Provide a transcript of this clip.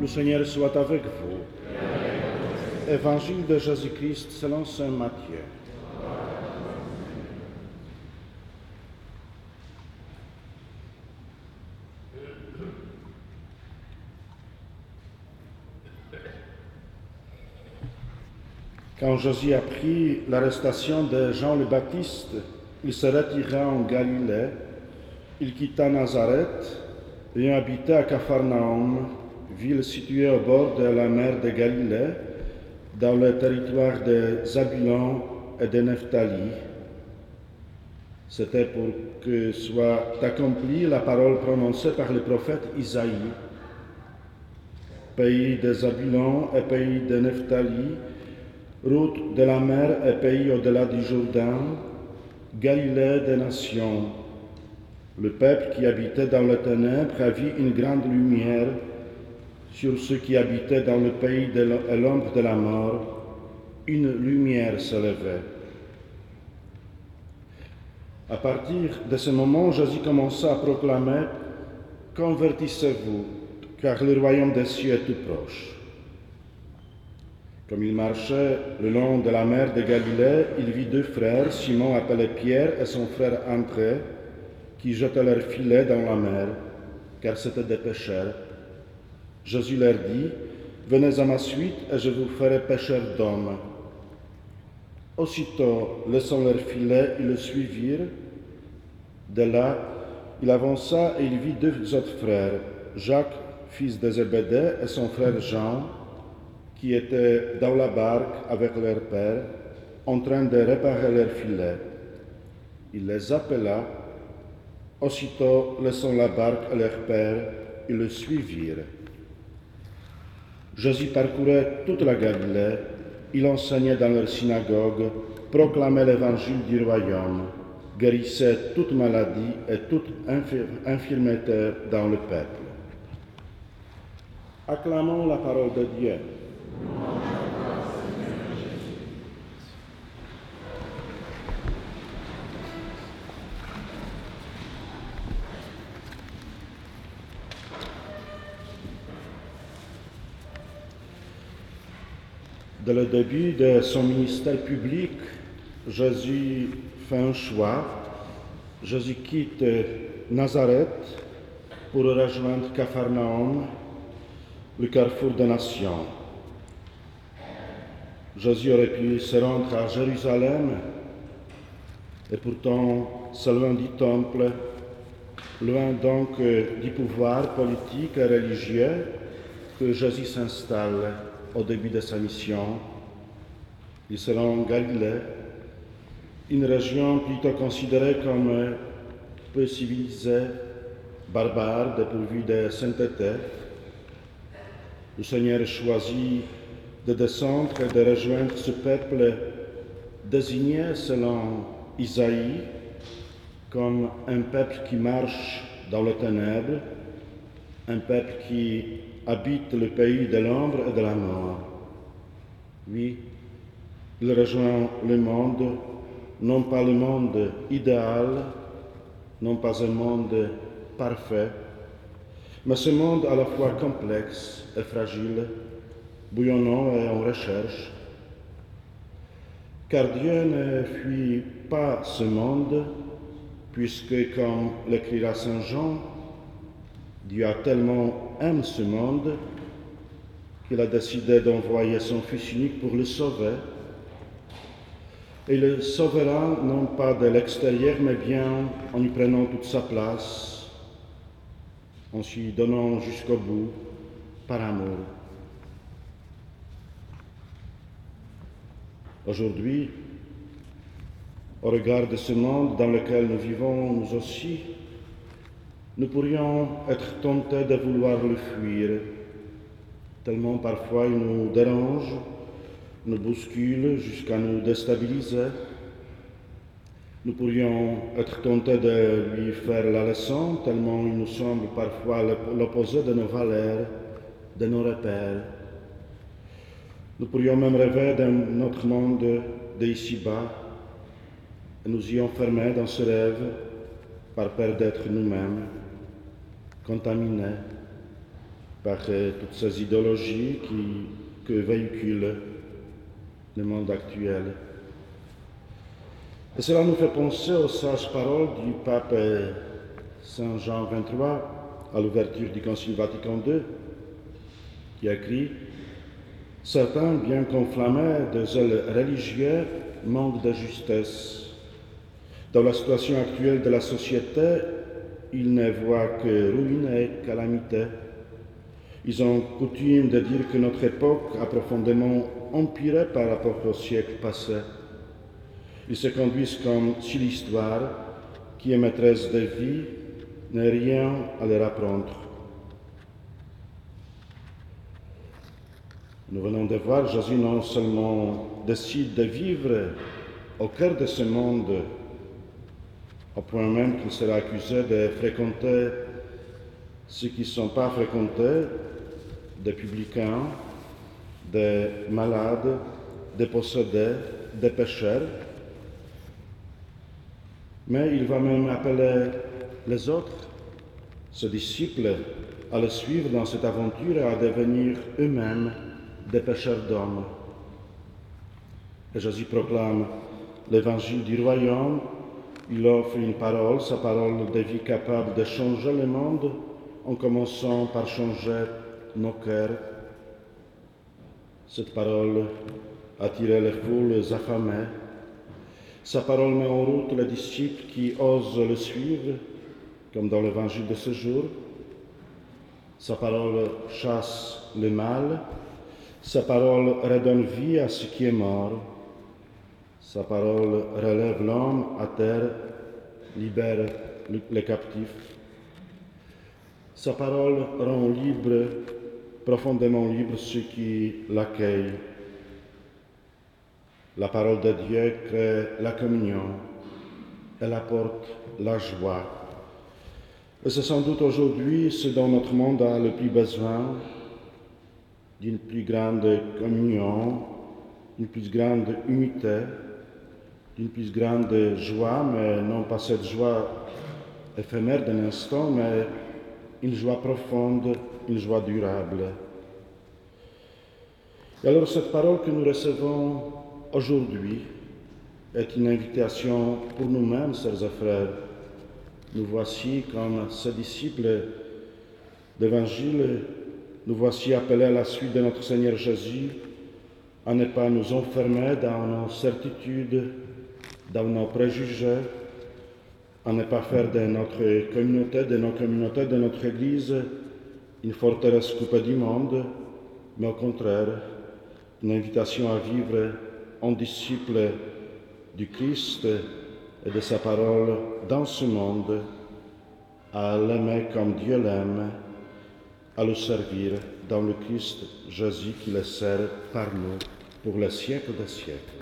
Le Seigneur soit avec vous. Évangile de Jésus-Christ selon Saint Matthieu. Quand Jésus apprit l'arrestation de Jean le Baptiste, il se retira en Galilée, il quitta Nazareth et habita à Capharnaüm, ville située au bord de la mer de Galilée, dans le territoire de Zabulon et de Nephtali. C'était pour que soit accomplie la parole prononcée par le prophète Isaïe. Pays de Zabulon et pays de Nephtali, route de la mer et pays au-delà du Jourdain, Galilée des nations. Le peuple qui habitait dans les ténèbres a vu une grande lumière sur ceux qui habitaient dans le pays de l'ombre de la mort. Une lumière se levait. À partir de ce moment, Jésus commença à proclamer Convertissez-vous, car le royaume des cieux est tout proche. Comme il marchait le long de la mer de Galilée, il vit deux frères, Simon appelé Pierre et son frère André, qui jetaient leurs filets dans la mer, car c'étaient des pêcheurs. Jésus leur dit, Venez à ma suite et je vous ferai pêcheurs d'hommes. Aussitôt, laissant leurs filets, ils le suivirent. De là, il avança et il vit deux autres frères, Jacques, fils de Zébédée, et son frère Jean, qui étaient dans la barque avec leur père, en train de réparer leurs filets. Il les appela. Aussitôt, laissant la barque à leur père, ils le suivirent. Jésus parcourait toute la Galilée, il enseignait dans leur synagogue, proclamait l'évangile du royaume, guérissait toute maladie et toute infirmité dans le peuple. Acclamons la parole de Dieu. Dès le début de son ministère public, Jésus fait un choix. Jésus quitte Nazareth pour rejoindre Capharnaüm, le carrefour des nations. Jésus aurait pu se rendre à Jérusalem, et pourtant c'est loin du temple, loin donc du pouvoir politique et religieux que Jésus s'installe au début de sa mission. Il sera Galilée, une région plutôt considérée comme peu civilisée, barbare, dépourvue de sainteté. Le Seigneur choisit de descendre et de rejoindre ce peuple désigné selon Isaïe comme un peuple qui marche dans les ténèbres, un peuple qui habite le pays de l'ombre et de la mort. Oui, il rejoint le monde, non pas le monde idéal, non pas un monde parfait, mais ce monde à la fois complexe et fragile, bouillonnant et en recherche. Car Dieu ne fuit pas ce monde, puisque, comme l'écrira Saint Jean, Dieu a tellement aimé ce monde qu'il a décidé d'envoyer son Fils unique pour le sauver. Et le sauvera non pas de l'extérieur, mais bien en y prenant toute sa place, en s'y donnant jusqu'au bout par amour. Aujourd'hui, au regard de ce monde dans lequel nous vivons, nous aussi, nous pourrions être tentés de vouloir le fuir, tellement parfois il nous dérange, nous bouscule jusqu'à nous déstabiliser. Nous pourrions être tentés de lui faire la leçon, tellement il nous semble parfois l'opposé de nos valeurs, de nos repères. Nous pourrions même rêver d'un autre monde d'ici-bas et nous y enfermer dans ce rêve par peur d'être nous-mêmes contaminés. par euh, toutes ces idéologies qui, que véhicule le monde actuel. Et cela nous fait penser aux sages paroles du pape Saint Jean XXIII à l'ouverture du Concile Vatican II, qui a écrit Certains, bien qu'enflammés de zèle religieux, manquent de justesse. Dans la situation actuelle de la société, ils ne voient que ruine et calamité. Ils ont coutume de dire que notre époque a profondément empiré par rapport au siècle passé. Ils se conduisent comme si l'histoire, qui est maîtresse de vie, n'a rien à leur apprendre. Nous venons de voir Jésus non seulement décide de vivre au cœur de ce monde, au point même qu'il sera accusé de fréquenter ceux qui ne sont pas fréquentés, des publicains, des malades, des possédés, des pécheurs. Mais il va même appeler les autres, ses disciples, à le suivre dans cette aventure et à devenir eux-mêmes des pécheurs d'hommes. Et Jésus proclame l'évangile du royaume, il offre une parole, sa parole de vie capable de changer le monde, en commençant par changer nos cœurs. Cette parole attire les foules affamées. Sa parole met en route les disciples qui osent le suivre, comme dans l'évangile de ce jour. Sa parole chasse le mal. Sa parole redonne vie à ce qui est mort. Sa parole relève l'homme à terre, libère les captifs. Sa parole rend libre, profondément libre ceux qui l'accueillent. La parole de Dieu crée la communion, elle apporte la joie. Et c'est sans doute aujourd'hui ce dont notre monde a le plus besoin, d'une plus grande communion, d'une plus grande unité, d'une plus grande joie, mais non pas cette joie éphémère d'un instant, mais une joie profonde, une joie durable. Et alors cette parole que nous recevons aujourd'hui est une invitation pour nous-mêmes, chers frères. Nous voici comme ces disciples d'Évangile, nous voici appelés à la suite de notre Seigneur Jésus à ne pas nous enfermer dans nos certitudes, dans nos préjugés, à ne pas faire de notre communauté, de nos communautés, de notre Église, une forteresse coupée du monde, mais au contraire, une invitation à vivre en disciple du Christ et de sa parole dans ce monde, à l'aimer comme Dieu l'aime, à le servir dans le Christ Jésus qui le sert par nous pour les siècles des siècles.